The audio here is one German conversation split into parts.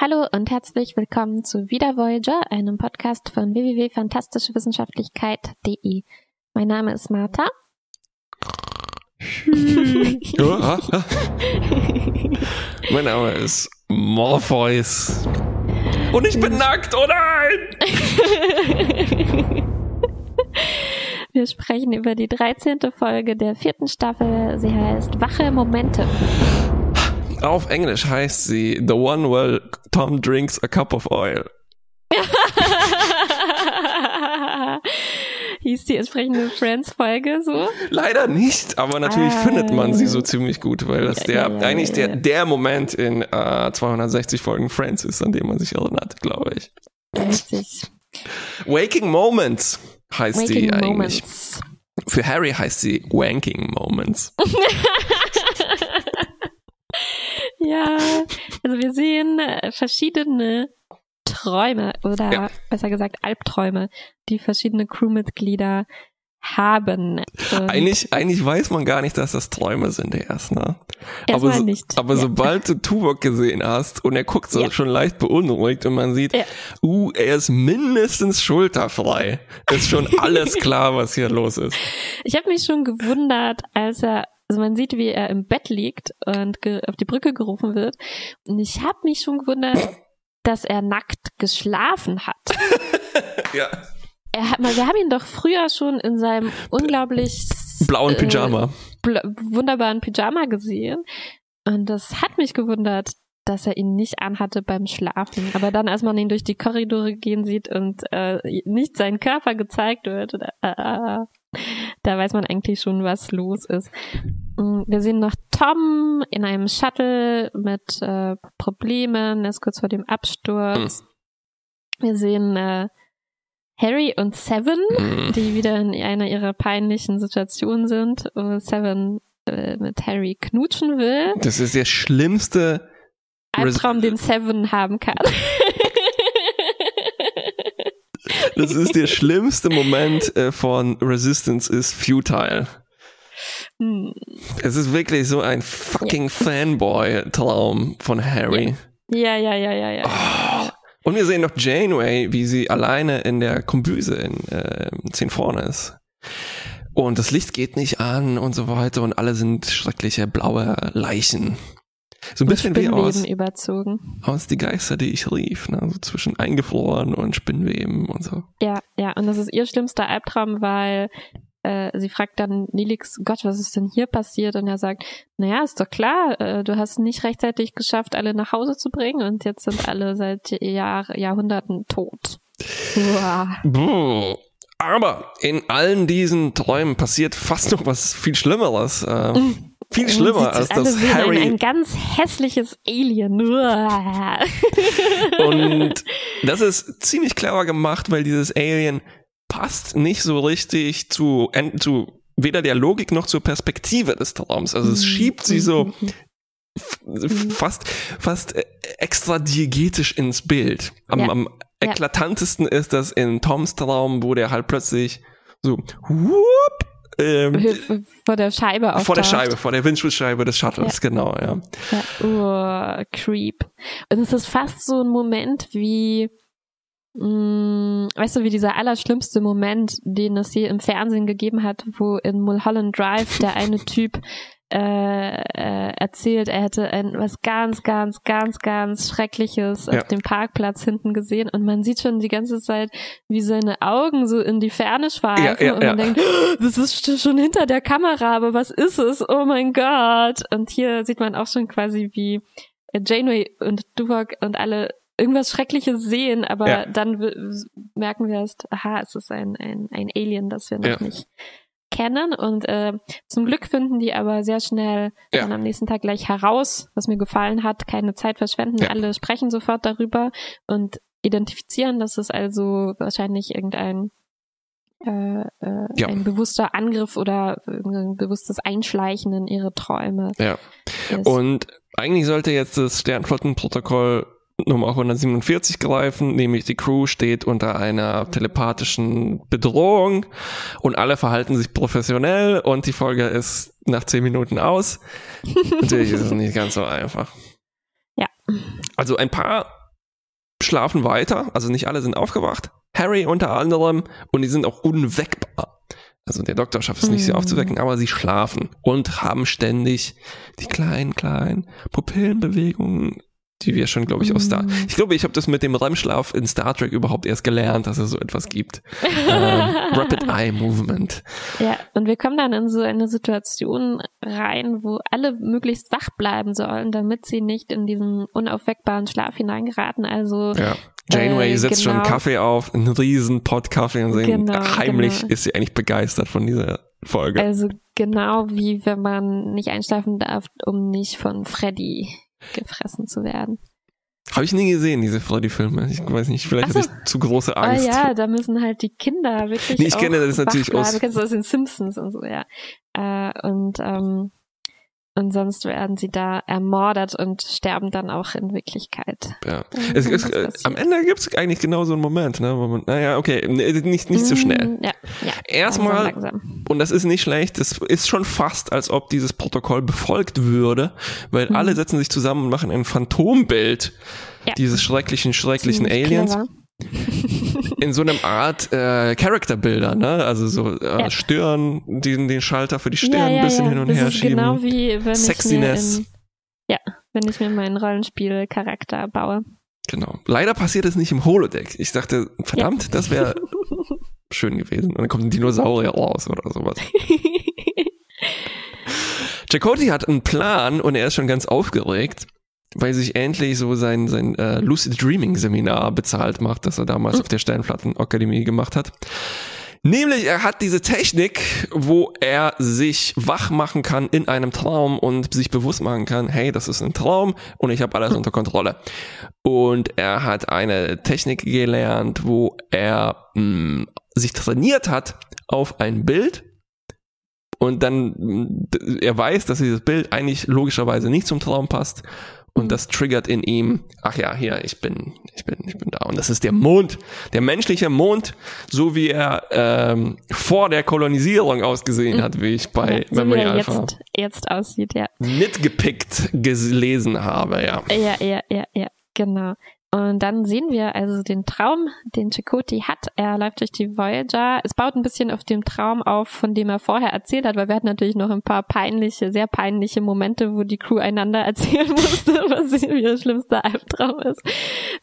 Hallo und herzlich willkommen zu Wieder Voyager, einem Podcast von www.fantastischewissenschaftlichkeit.de. Mein Name ist Martha. mein Name ist Morpheus. Und ich bin nackt, oh nein! Wir sprechen über die 13. Folge der vierten Staffel. Sie heißt Wache Momente. Auf Englisch heißt sie The One Where Tom Drinks a Cup of Oil. Hieß die entsprechende Friends-Folge so? Leider nicht, aber natürlich ah, findet man sie so ziemlich gut, weil das ja, der ja, ja, eigentlich Der, der Moment in äh, 260 Folgen Friends ist, an dem man sich erinnert, glaube ich. Richtig. Waking Moments heißt Waking die eigentlich. Moments. Für Harry heißt sie Wanking Moments. Ja, also wir sehen äh, verschiedene Träume oder ja. besser gesagt Albträume, die verschiedene Crewmitglieder haben. Und eigentlich, eigentlich weiß man gar nicht, dass das Träume sind erst, ne? Erstmal aber, so, nicht. aber ja. sobald du Tuvok gesehen hast und er guckt so Ja. schon leicht beunruhigt und man sieht, uh, er ist mindestens schulterfrei, ist schon alles klar, was hier los ist. Ich habe mich schon gewundert, als er, also man sieht, wie er im Bett liegt und auf die Brücke gerufen wird. Und ich habe mich schon gewundert, dass er nackt geschlafen hat. Ja. Er hat, wir haben ihn doch früher schon in seinem unglaublich Blauen äh, Pyjama. bl wunderbaren Pyjama gesehen. Und das hat mich gewundert, dass er ihn nicht anhatte beim Schlafen. Aber dann, als man ihn durch die Korridore gehen sieht und äh, nicht sein Körper gezeigt wird, äh, da weiß man eigentlich schon, was los ist. Mm, Wir sehen noch Tom in einem Shuttle mit äh, Problemen, er ist kurz vor dem Absturz. Wir sehen äh, Harry und Seven, Mhm. die wieder in einer ihrer peinlichen Situationen sind, wo Seven äh, mit Harry knutschen will. Das ist der schlimmste Albtraum, den Seven haben kann. Das ist der schlimmste Moment äh, von Resistance is futile. Hm, Es ist wirklich so ein fucking Fanboy-Traum von Harry. ja, ja, ja, ja, ja. Oh. Und wir sehen noch Janeway, wie sie alleine in der Kombüse in äh, 10 vorne ist. Und das Licht geht nicht an und so weiter und alle sind schreckliche blaue Leichen. So ein bisschen wie aus, überzogen. aus Die Geister, die ich rief. Ne? So zwischen eingefroren und Spinnweben und so. Ja, ja, und das ist ihr schlimmster Albtraum, weil äh, sie fragt dann Nilix, Gott, was ist denn hier passiert? Und er sagt, naja, ist doch klar, äh, du hast nicht rechtzeitig geschafft, alle nach Hause zu bringen und jetzt sind alle seit Jahr, Jahrhunderten tot. Aber in allen diesen Träumen passiert fast noch was viel Schlimmeres. Äh, viel schlimmer als das Harry Ein, ein ganz hässliches Alien. Und das ist ziemlich clever gemacht, weil dieses Alien passt nicht so richtig zu, zu weder der Logik noch zur Perspektive des Traums. Also es schiebt sie so f- fast, fast äh, extra diegetisch ins Bild. Am, Ja. am Ja. eklatantesten ist das in Toms Traum, wo der halt plötzlich so whoop, ähm, vor der Scheibe auftaucht. vor der Scheibe, vor der Windschutzscheibe des Shuttles, genau, ja. Ja, uh, creep. Und es ist fast so ein Moment wie, mh, weißt du, wie dieser allerschlimmste Moment, den es hier im Fernsehen gegeben hat, wo in Mulholland Drive der eine Typ äh, äh, erzählt, er hätte ein, was ganz, ganz, ganz, ganz Schreckliches Ja. auf dem Parkplatz hinten gesehen und man sieht schon die ganze Zeit, wie seine Augen so in die Ferne schweifen Ja, ja, und man denkt, das ist schon hinter der Kamera, aber was ist es? Oh mein Gott. Und hier sieht man auch schon quasi, wie äh, Janeway und Tuvok und alle irgendwas Schreckliches sehen, aber dann merken wir erst, aha, es ist ein, ein, ein Alien, das wir noch nicht kennen. Und äh, zum Glück finden die aber sehr schnell Ja. dann am nächsten Tag gleich heraus, was mir gefallen hat, keine Zeit verschwenden. Ja. Alle sprechen sofort darüber und identifizieren, dass es also wahrscheinlich irgendein äh, äh, Ja. ein bewusster Angriff oder ein bewusstes Einschleichen in ihre Träume Ja. ist. Und eigentlich sollte jetzt das Sternflottenprotokoll Nummer 147 greifen, nämlich die Crew steht unter einer telepathischen Bedrohung und alle verhalten sich professionell und die Folge ist nach 10 Minuten aus. Natürlich ist es nicht ganz so einfach. Ja. Also ein paar schlafen weiter, also nicht alle sind aufgewacht. Harry unter anderem und die sind auch unweckbar. Also der Doktor schafft es nicht, sie Mhm. aufzuwecken, aber sie schlafen und haben ständig die kleinen, kleinen Pupillenbewegungen, die wir schon, glaube ich, aus Star. Mhm. Ich glaube, ich habe das mit dem REM-Schlaf in Star Trek überhaupt erst gelernt, dass es so etwas gibt. ähm, Rapid Eye Movement. Ja, und wir kommen dann in so eine Situation rein, wo alle möglichst wach bleiben sollen, damit sie nicht in diesen unaufweckbaren Schlaf hineingeraten. Also Ja. Janeway Äh, setzt schon einen genau. Kaffee auf, einen riesen Pot Kaffee und singt. Genau, heimlich genau. ist sie eigentlich begeistert von dieser Folge. Also genau wie wenn man nicht einschlafen darf, um nicht von Freddy gefressen zu werden. Habe ich nie gesehen, diese Freddy-Filme. Ich weiß nicht, vielleicht so. hatte ich zu große Oh Angst. ja, da müssen halt die Kinder wirklich. Nee, ich kenne das natürlich aus-. Du kennst das aus den Simpsons und so, ja. Äh, und, ähm, und sonst werden sie da ermordet und sterben dann auch in Wirklichkeit. Ja. Es, es, äh, am Ende gibt es eigentlich genau so einen Moment, ne, wo man, naja, okay, nee, nicht, nicht so schnell. Mm, Ja, ja. Erstmal, Langsam, langsam. und das ist nicht schlecht, es ist schon fast, als ob dieses Protokoll befolgt würde, weil Mhm. alle setzen sich zusammen und machen ein Phantombild Ja. dieses schrecklichen, schrecklichen Ziemlich Aliens. clever. In so einem Art äh, Charakterbilder, ne? Also so äh, Ja. Stirn, den, den Schalter für die Stirn ein ja, bisschen ja. hin und das her ist schieben. genau wie wenn Sexiness. ich mir in, ja, wenn ich mir meinen Rollenspielcharakter baue. Genau. Leider passiert es nicht im Holodeck. Ich dachte, verdammt, das wäre schön gewesen. Und dann kommt ein Dinosaurier raus oder sowas. Chakotay hat einen Plan und er ist schon ganz aufgeregt, weil sich endlich so sein, sein äh, Lucid Dreaming Seminar bezahlt macht, das er damals auf der Sternflattenakademie gemacht hat. Nämlich, er hat diese Technik, wo er sich wach machen kann in einem Traum und sich bewusst machen kann, hey, das ist ein Traum und ich habe alles unter Kontrolle. Und er hat eine Technik gelernt, wo er mh, sich trainiert hat auf ein Bild und dann mh, d- er weiß, dass dieses Bild eigentlich logischerweise nicht zum Traum passt und das triggert in ihm, ach ja, hier, ich bin, ich bin, ich bin da. Und das ist der Mond, der menschliche Mond, so wie er ähm, vor der Kolonisierung ausgesehen hat, wie ich bei Ja, so Memory er Alpha jetzt, jetzt aussieht, ja. mitgepickt gelesen habe, ja. Ja, ja, ja, ja, genau. Und dann sehen wir also den Traum, den Chakotay hat. Er läuft durch die Voyager. Es baut ein bisschen auf dem Traum auf, von dem er vorher erzählt hat, weil wir hatten natürlich noch ein paar peinliche, sehr peinliche Momente, wo die Crew einander erzählen musste, was ihr schlimmster Albtraum ist.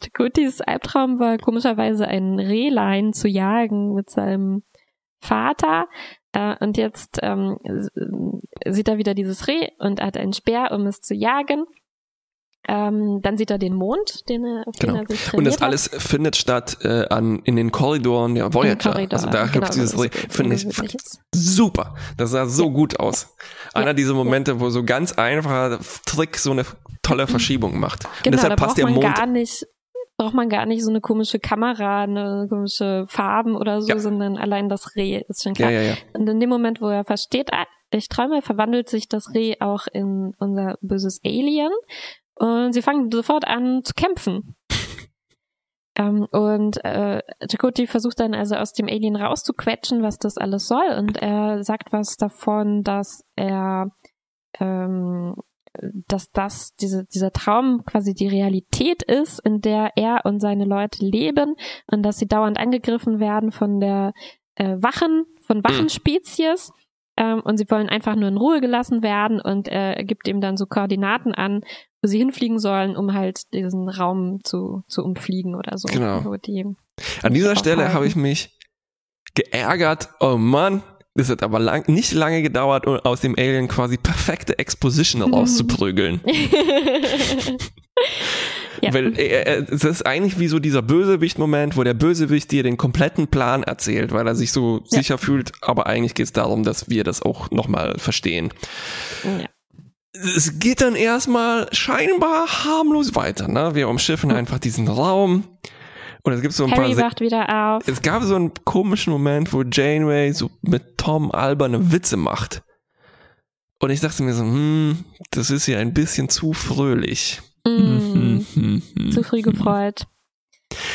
Chakotays Albtraum war komischerweise ein Rehlein zu jagen mit seinem Vater. Äh, und jetzt ähm, sieht er wieder dieses Reh und hat einen Speer, um es zu jagen. Ähm, dann sieht er den Mond, den er, auf Genau. den er sich Und das hat. alles findet statt äh, an, in den Korridoren der Voyager. Korridor, also da genau, dieses Finde ich ungewöhnlich ist. super. Das sah so gut aus. Einer Ja, dieser Momente, wo so ganz einfacher Trick so eine tolle Verschiebung macht. Und Genau, deshalb da passt braucht der man Mond. gar nicht, braucht man gar nicht so eine komische Kamera, eine komische Farben oder so, Ja. sondern allein das Reh ist schon Ja, klar. ja, ja. Und in dem Moment, wo er versteht, ah, ich träume, verwandelt sich das Reh auch in unser böses Alien. Und sie fangen sofort an zu kämpfen. ähm, und äh, Chakotay versucht dann also aus dem Alien rauszuquetschen, was das alles soll. Und er sagt was davon, dass er ähm, dass das diese, dieser Traum quasi die Realität ist, in der er und seine Leute leben und dass sie dauernd angegriffen werden von der äh, Wachen, von Wachenspezies. Ähm, und sie wollen einfach nur in Ruhe gelassen werden und äh, er gibt ihm dann so Koordinaten an, wo sie hinfliegen sollen, um halt diesen Raum zu, zu umfliegen oder so. Genau. Die, An dieser Stelle habe ich mich geärgert. Oh Mann, das hat aber lang, nicht lange gedauert, um aus dem Alien quasi perfekte Exposition rauszuprügeln. ja. Weil er, er, es ist eigentlich wie so dieser Bösewicht-Moment, wo der Bösewicht dir den kompletten Plan erzählt, weil er sich so Ja. sicher fühlt, aber eigentlich geht es darum, dass wir das auch nochmal verstehen. ja. Es geht dann erstmal scheinbar harmlos weiter, ne? Wir umschiffen einfach diesen Raum und es gibt so ein Harry paar... Wacht wieder auf. es gab so einen komischen Moment, wo Janeway so mit Tom alberne Witze macht. Und ich dachte mir so, hm, das ist ja ein bisschen zu fröhlich. Mm, zu früh gefreut.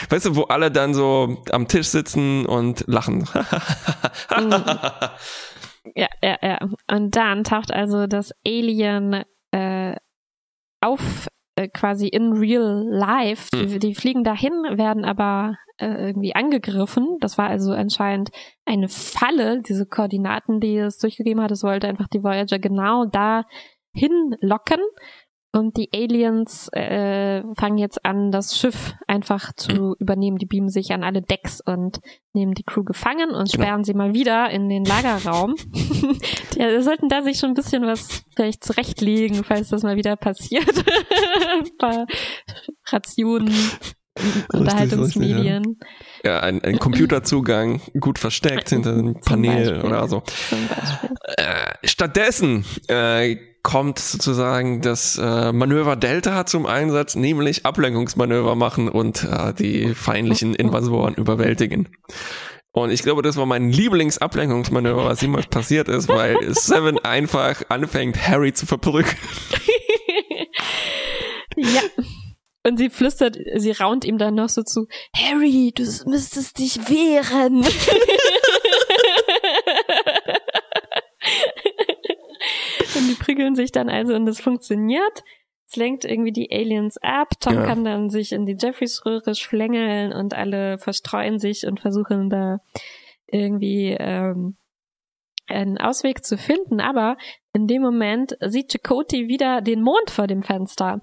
Weißt du, wo alle dann so am Tisch sitzen und lachen. Ja, ja, ja. Und dann taucht also das Alien äh, auf äh, quasi in real life. Die, die fliegen dahin, werden aber äh, irgendwie angegriffen. Das war also anscheinend eine Falle, diese Koordinaten, die es durchgegeben hat. Es wollte einfach die Voyager genau da hinlocken. Und die Aliens äh, fangen jetzt an, das Schiff einfach zu übernehmen. Die beamen sich an alle Decks und nehmen die Crew gefangen und Genau. sperren sie mal wieder in den Lagerraum. die sollten da sich schon ein bisschen was vielleicht zurechtlegen, falls das mal wieder passiert. ein paar Rationen, Unterhaltungsmedien Ja, ein, ein Computerzugang, gut versteckt hinter dem Zum Panel Beispiel. oder so. Äh, stattdessen äh, kommt sozusagen das äh, Manöver Delta zum Einsatz, nämlich Ablenkungsmanöver machen und äh, die feindlichen Invasoren überwältigen. Und ich glaube, das war mein Lieblingsablenkungsmanöver, was jemals passiert ist, weil Seven einfach anfängt, Harry zu verprügeln. ja. Und sie flüstert, sie raunt ihm dann noch so zu, Harry, du müsstest dich wehren. und die prügeln sich dann also und es funktioniert. Es lenkt irgendwie die Aliens ab. Tom Ja. kann dann sich in die Jeffreys-Röhre schlängeln und alle verstreuen sich und versuchen da irgendwie ähm, einen Ausweg zu finden. Aber in dem Moment sieht Chakotay wieder den Mond vor dem Fenster.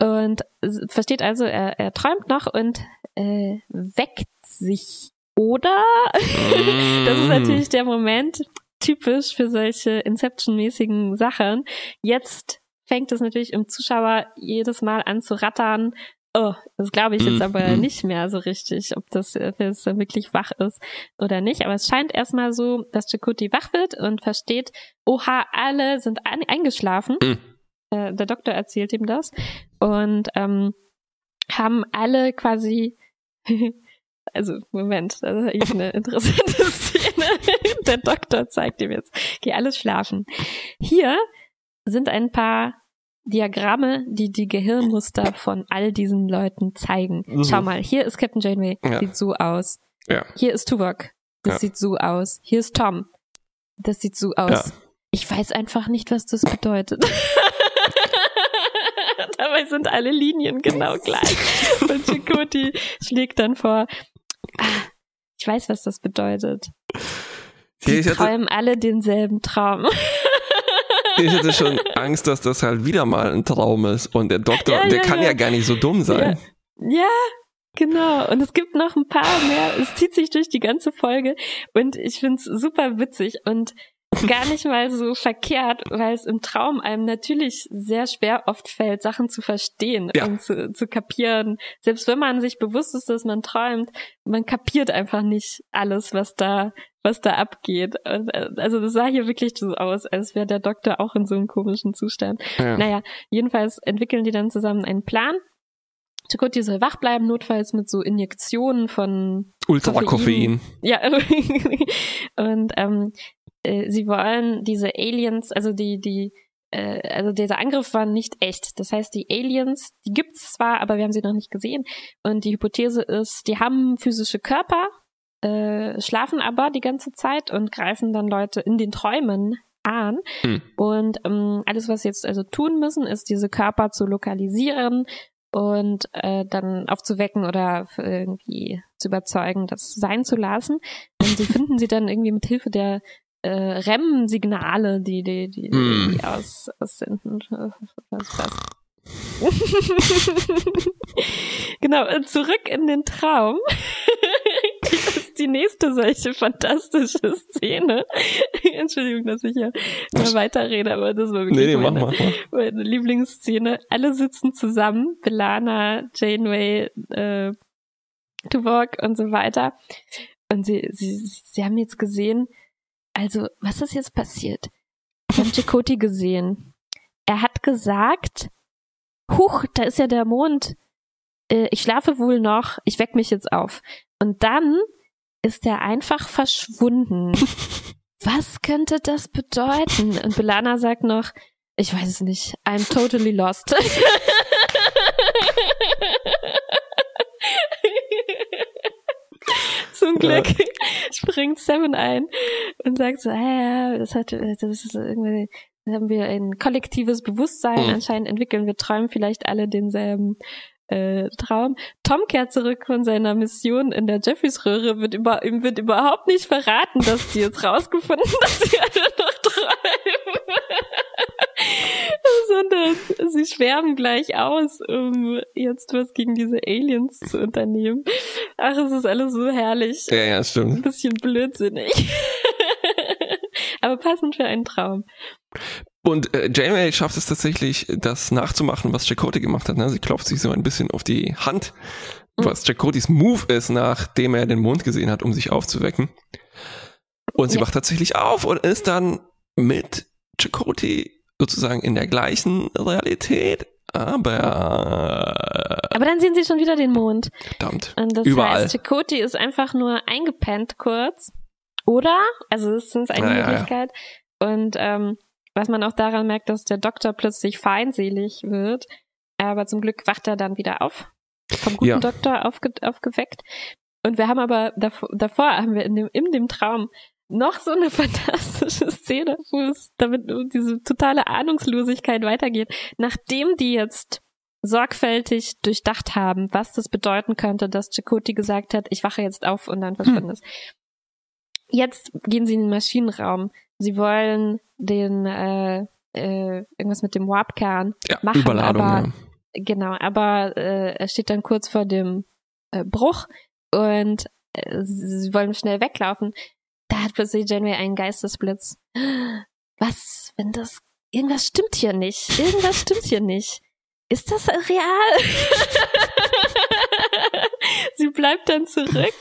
Und versteht also, er, er träumt noch und äh, weckt sich. Oder? Das ist natürlich der Moment, typisch für solche Inception-mäßigen Sachen. Jetzt fängt es natürlich im Zuschauer jedes Mal an zu rattern. Oh, das glaube ich jetzt aber nicht mehr so richtig, ob das äh, dann wirklich wach ist oder nicht. Aber es scheint erstmal so, dass Chakoti wach wird und versteht, oha, alle sind eingeschlafen. Äh, der Doktor erzählt ihm das. Und ähm, haben alle quasi also Moment, das ist eigentlich eine interessante Szene. Der Doktor zeigt ihm jetzt. Geh alles schlafen. Hier sind ein paar Diagramme, die die Gehirnmuster von all diesen Leuten zeigen. Mhm. Schau mal, hier ist Captain Janeway, Ja. sieht so aus. Ja. Hier ist Tuvok, das Ja. sieht so aus. Hier ist Tom, das sieht so aus. Ich weiß einfach nicht, was das bedeutet. Dabei sind alle Linien genau gleich. Und Chakoti schlägt dann vor, ah, ich weiß, was das bedeutet. Hatte, träumen alle denselben Traum. ich hatte schon Angst, dass das halt wieder mal ein Traum ist. Und der Doktor, Ja, der ja, kann ja. ja gar nicht so dumm sein. Ja, genau. Und es gibt noch ein paar mehr. Es zieht sich durch die ganze Folge. Und ich find's super witzig und gar nicht mal so verkehrt, weil es im Traum einem natürlich sehr schwer oft fällt, Sachen zu verstehen Ja. und zu, zu kapieren. Selbst wenn man sich bewusst ist, dass man träumt, man kapiert einfach nicht alles, was da was da abgeht. Äh, also das sah hier wirklich so aus, als wäre der Doktor auch in so einem komischen Zustand. Ja. Naja, jedenfalls entwickeln die dann zusammen einen Plan. Chakotay soll wach bleiben, notfalls mit so Injektionen von Ultra Koffein. Koffein. ja und ähm, äh, sie wollen diese Aliens, also die die äh, also dieser Angriff war nicht echt. Das heißt, die Aliens, die gibt's zwar, aber wir haben sie noch nicht gesehen. Und die Hypothese ist, die haben physische Körper, äh, schlafen aber die ganze Zeit und greifen dann Leute in den Träumen an. Hm. Und ähm, alles, was sie jetzt also tun müssen, ist diese Körper zu lokalisieren und äh, dann aufzuwecken oder irgendwie zu überzeugen, das sein zu lassen. Und sie finden sie dann irgendwie mit Hilfe der äh, REM-Signale, die die die, Hm. die aus aussenden. Was ist das? genau, und zurück in den Traum. das ist die nächste solche fantastische Szene. Entschuldigung, dass ich ja mal weiterrede, aber das war wirklich Nee, nee, mach meine, mal. mach. meine Lieblingsszene. Alle sitzen zusammen, Belana, Janeway, äh, Tuvok und so weiter. Und sie, sie, sie haben jetzt gesehen, also, was ist jetzt passiert? Wir haben Chakoti gesehen. Er hat gesagt, huch, da ist ja der Mond. Äh, ich schlafe wohl noch, ich weck mich jetzt auf. Und dann ist er einfach verschwunden. Was könnte das bedeuten? Und Belana sagt noch, ich weiß es nicht, I'm totally lost. Zum Glück springt Seven ein und sagt so, ah, ja, das hat, das ist irgendwie, haben wir ein kollektives Bewusstsein. Hm. Anscheinend entwickeln wir träumen vielleicht alle denselben äh, Traum. Tom kehrt zurück von seiner Mission in der Jeffreys-Röhre, wird über, ihm wird überhaupt nicht verraten, dass die jetzt rausgefunden, dass sie alle noch träumen. Sondern sie schwärmen gleich aus, um jetzt was gegen diese Aliens zu unternehmen. Ach, es ist alles so herrlich. Ja, ja, Ein stimmt. bisschen blödsinnig. Aber passend für einen Traum. Und äh, Janeway schafft es tatsächlich, das nachzumachen, was Chakotay gemacht hat. Ne? Sie klopft sich so ein bisschen auf die Hand, was Chakotis Move ist, nachdem er den Mond gesehen hat, um sich aufzuwecken. Und sie Ja. wacht tatsächlich auf und ist dann mit Chakotay sozusagen in der gleichen Realität, aber Aber dann sehen sie schon wieder den Mond. verdammt. Und das Überall. heißt, Chakoti ist einfach nur eingepennt kurz. Oder? Also es ist eine Ja, ja, ja. Möglichkeit. Und ähm, was man auch daran merkt, dass der Doktor plötzlich feindselig wird. Aber zum Glück wacht er dann wieder auf. Vom guten Ja. Doktor aufge aufgeweckt. Und wir haben aber davor, davor haben wir in dem, in dem Traum noch so eine fantastische Szene, wo es damit diese totale Ahnungslosigkeit weitergeht. Nachdem die jetzt sorgfältig durchdacht haben, was das bedeuten könnte, dass Chakoti gesagt hat, ich wache jetzt auf und dann verschwinde es. Jetzt gehen sie in den Maschinenraum. Sie wollen den äh, äh, irgendwas mit dem Warp-Kern Ja, machen, Überladung. aber ja. Genau, aber äh, er steht dann kurz vor dem äh, Bruch und äh, sie wollen schnell weglaufen. Da hat plötzlich Janeway einen Geistesblitz. Was, wenn das irgendwas stimmt hier nicht? Irgendwas stimmt hier nicht. Ist das real? sie bleibt dann zurück.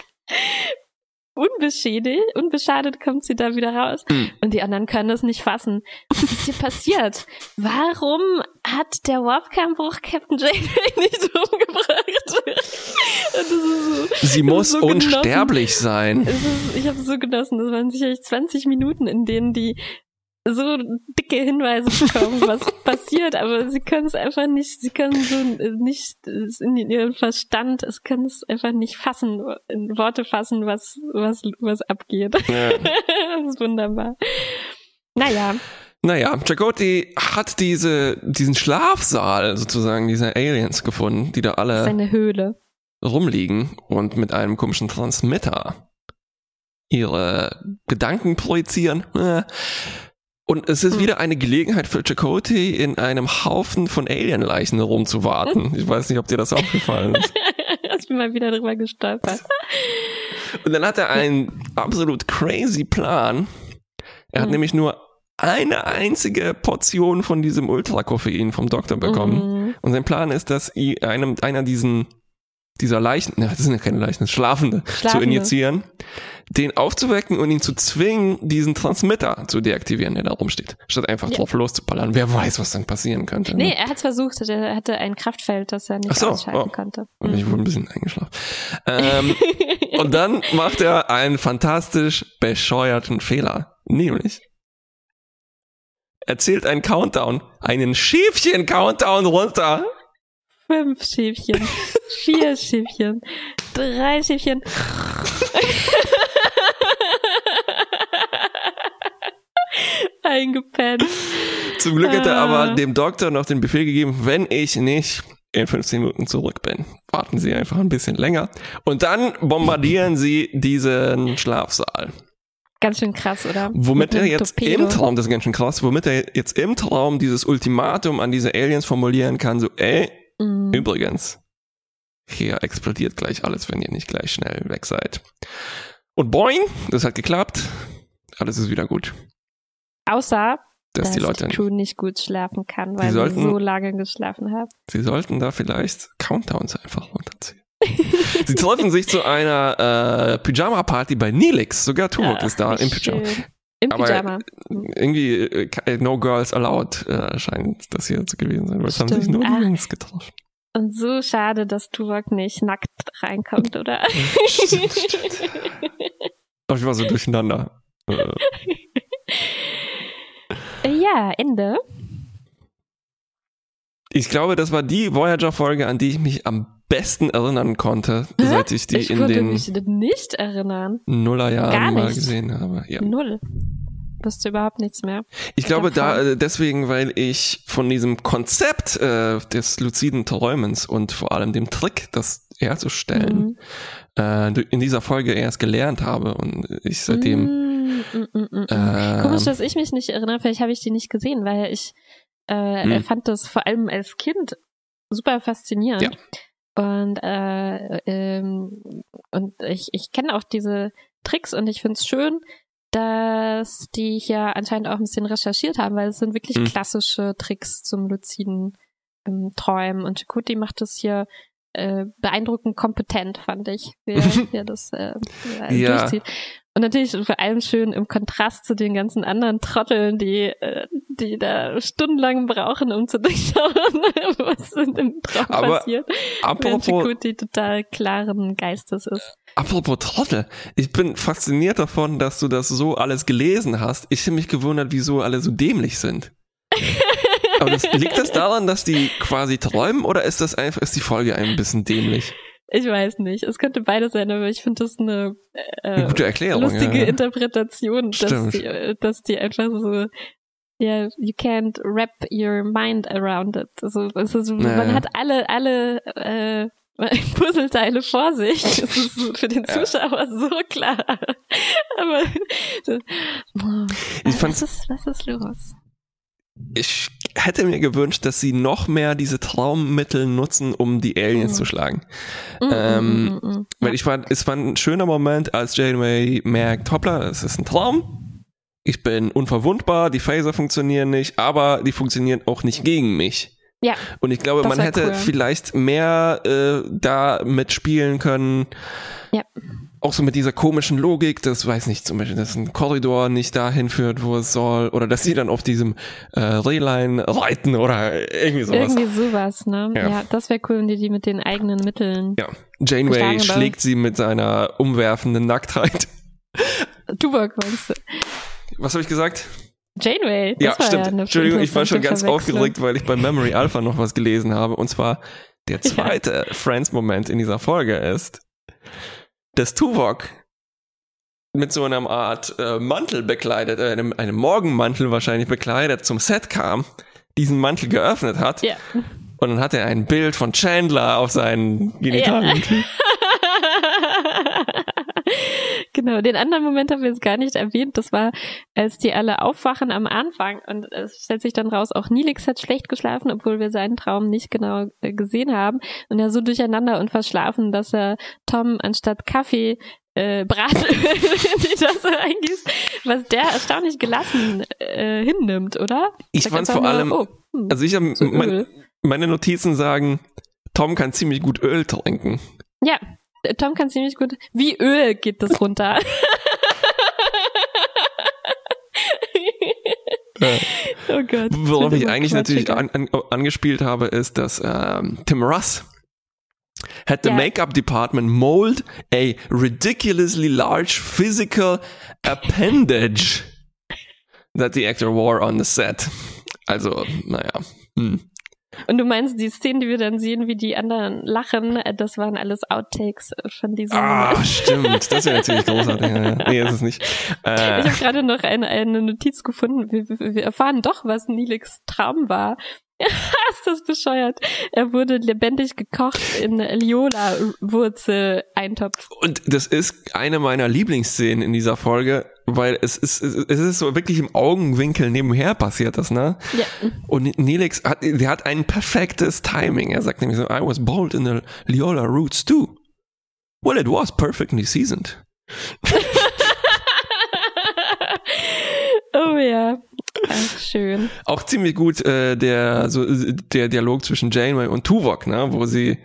Unbeschädigt, unbeschadet kommt sie da wieder raus. Hm. Und die anderen können das nicht fassen. Was ist hier passiert? Warum hat der Warpkernbruch Captain Janeway nicht umgebracht? Und das ist so, Sie muss so genossen. unsterblich sein. es ist, ich habe so genossen. Das waren sicherlich 20 Minuten, in denen die so dicke Hinweise bekommen, was passiert, aber sie können es einfach nicht, sie können so äh, nicht in ihrem Verstand, es können es einfach nicht fassen, in Worte fassen, was, was, was abgeht. Ja. das ist wunderbar. Naja, Naja, Chakotay hat diese, diesen Schlafsaal sozusagen dieser Aliens gefunden, die da alle seine Höhle. Rumliegen und mit einem komischen Transmitter ihre Gedanken projizieren. Und es ist Hm. wieder eine Gelegenheit für Chakotay, in einem Haufen von Alienleichen rumzuwarten. Ich weiß nicht, ob dir das aufgefallen ist. ich bin mal wieder drüber gestolpert. Und dann hat er einen absolut crazy Plan. Er hat Mhm. nämlich nur eine einzige Portion von diesem Ultrakoffein vom Doktor bekommen. Mhm. Und sein Plan ist, dass einem, einer diesen, dieser Leichen, ne, das sind ja keine Leichen, das sind Schlafende, zu Schlafende. injizieren, den aufzuwecken und ihn zu zwingen, diesen Transmitter zu deaktivieren, der da rumsteht. Statt einfach Ja. drauf loszuballern. Wer weiß, was dann passieren könnte. Nee, Ne? er hat versucht, er hatte ein Kraftfeld, das er nicht Ach so, ausschalten oh. konnte. Und ich wurde ein bisschen eingeschlafen. Ähm, und dann macht er einen fantastisch bescheuerten Fehler. Nämlich, er zählt einen Countdown, einen Schäfchen-Countdown runter. Fünf Schäfchen, vier Schäfchen, drei Schäfchen. Eingepennt. Zum Glück hat er Ah. aber dem Doktor noch den Befehl gegeben, wenn ich nicht in 15 Minuten zurück bin, warten Sie einfach ein bisschen länger. Und dann bombardieren Sie diesen Schlafsaal. Ganz schön krass, oder? Womit Mit er jetzt Torpedo. im Traum, das ist ganz schön krass, womit er jetzt im Traum dieses Ultimatum an diese Aliens formulieren kann, so, ey, Mhm. übrigens, hier explodiert gleich alles, wenn ihr nicht gleich schnell weg seid. Und boing, das hat geklappt. Alles ist wieder gut. Außer, Dass dass die die, Leute, Crew nicht gut schlafen kann, weil Die sie sollten- so lange geschlafen hat. sie sollten da vielleicht Countdowns einfach runterziehen. sie treffen sich zu einer äh, Pyjama-Party bei Nilix. Sogar Tuvok ist da im Pyjama. Im Aber- Pyjama. Irgendwie äh, No Girls Allowed äh, scheint das hier zu gewesen sein. weil Es haben sich nur die. Jungs getroffen. Und so schade, dass Tuvok nicht nackt reinkommt, oder? Ich war so durcheinander. Äh, ja, Ende. Ich glaube, das war die Voyager-Folge, an die ich mich am besten erinnern konnte, Hä? seit ich die ich in den mich nicht erinnern. Nullerjahren mal gesehen habe. Ja. Null. wusste überhaupt nichts mehr. Ich glaube da davon. äh, deswegen, weil ich von diesem Konzept äh, des luziden Träumens und vor allem dem Trick, das herzustellen, Mhm. äh, in dieser Folge erst gelernt habe und ich seitdem Mm, mm, mm, mm, mm. äh, Komisch, dass ich mich nicht erinnere. Vielleicht habe ich die nicht gesehen, weil ich äh, Hm. fand das vor allem als Kind super faszinierend. Ja. Und, äh, ähm, und ich, ich kenne auch diese Tricks und ich finde es schön, dass die hier anscheinend auch ein bisschen recherchiert haben, weil es sind wirklich Hm. klassische Tricks zum luziden ähm, Träumen. Und Chakoti macht das hier äh, beeindruckend kompetent, fand ich, wie er, wie er das äh, Ja. durchzieht. Und natürlich vor allem schön im Kontrast zu den ganzen anderen Trotteln, die, äh, die da stundenlang brauchen, um zu durchschauen, was in dem Traum Aber passiert. Apropos, Chakoti total klaren Geistes ist. apropos Trottel, ich bin fasziniert davon, dass du das so alles gelesen hast. Ich habe mich gewundert, wieso alle so dämlich sind. Aber das, liegt das daran, dass die quasi träumen oder ist das einfach, ist die Folge ein bisschen dämlich? Ich weiß nicht. Es könnte beides sein, aber ich finde das eine, äh, Eine gute Erklärung. lustige ja, ja. Interpretation, dass die, dass die einfach so ja, you can't wrap your mind around it. Also, ist, man Ja, ja. hat alle, alle äh, Puzzleteile vor sich. Es ist für den Ja. Zuschauer so klar. Aber so, boah, was, ist, was ist los? Ich hätte mir gewünscht, dass sie noch mehr diese Traummittel nutzen, um die Aliens Mhm. zu schlagen. Mm, Ähm, mm, mm, mm. Weil ich fand, es war ein schöner Moment, als Janeway merkt, hoppla, es ist ein Traum. Ich bin unverwundbar, die Phaser funktionieren nicht, aber die funktionieren auch nicht gegen mich. Ja. Und ich glaube, man hätte cool. vielleicht mehr äh, da mitspielen können. Ja. Auch so mit dieser komischen Logik, das weiß nicht, zum Beispiel, dass ein Korridor nicht dahin führt, wo es soll, oder dass sie dann auf diesem äh, Rehlein reiten oder irgendwie sowas. Irgendwie sowas, ne? Ja. Ja, das wäre cool, wenn die die mit den eigenen Mitteln. Ja. Janeway schlägt sie mit seiner umwerfenden Nacktheit. Tuvok meinst du? Was habe ich gesagt? Janeway. Ja, stimmt. Ja Entschuldigung, ich war schon ganz aufgeregt, weil ich bei Memory Alpha noch was gelesen habe. Und zwar der zweite Friends-Moment in dieser Folge ist, dass Tuvok mit so einer Art äh, Mantel bekleidet, äh, einem, einem Morgenmantel wahrscheinlich bekleidet, zum Set kam, diesen Mantel geöffnet hat Ja. und dann hat er ein Bild von Chandler auf seinen Genitalien. genau, den anderen Moment haben wir jetzt gar nicht erwähnt. Das war, als die alle aufwachen am Anfang und es stellt sich dann raus, auch Nilix hat schlecht geschlafen, obwohl wir seinen Traum nicht genau äh, gesehen haben. Und er so durcheinander und verschlafen, dass er Tom anstatt Kaffee äh, Bratöl in die Tasse eingießt, was der erstaunlich gelassen äh, hinnimmt, oder? Ich einfach vor allem, nur, oh, hm, also ich habe so mein, meine Notizen sagen, Tom kann ziemlich gut Öl trinken. Ja, Tom kann ziemlich gut. Wie Öl geht das runter. Äh, oh Gott. Worauf ich eigentlich natürlich an, an, angespielt habe, ist, dass ähm, Tim Russ had the Ja. makeup department mold a ridiculously large physical appendage that the actor wore on the set. Also, naja. Hm. Und du meinst, die Szenen, die wir dann sehen, wie die anderen lachen, äh, das waren alles Outtakes von diesem. Ah, stimmt. Das wäre natürlich großartig. Nee, ist es nicht. Äh, Ich habe gerade noch eine, eine Notiz gefunden. Wir, wir wir erfahren doch, was Nilix Traum war. ist das bescheuert? Er wurde lebendig gekocht in Liola-Wurzel-Eintopf. Und das ist eine meiner Lieblingsszenen in dieser Folge, weil es ist, es ist so wirklich im Augenwinkel nebenher passiert das, ne? Ja. Und Nelix hat, der hat ein perfektes Timing. Er sagt nämlich so, I was boiled in the Liola roots too. Well, it was perfectly seasoned. oh ja. Ach, schön. Auch ziemlich gut äh, der so der Dialog zwischen Janeway und Tuvok, ne, wo sie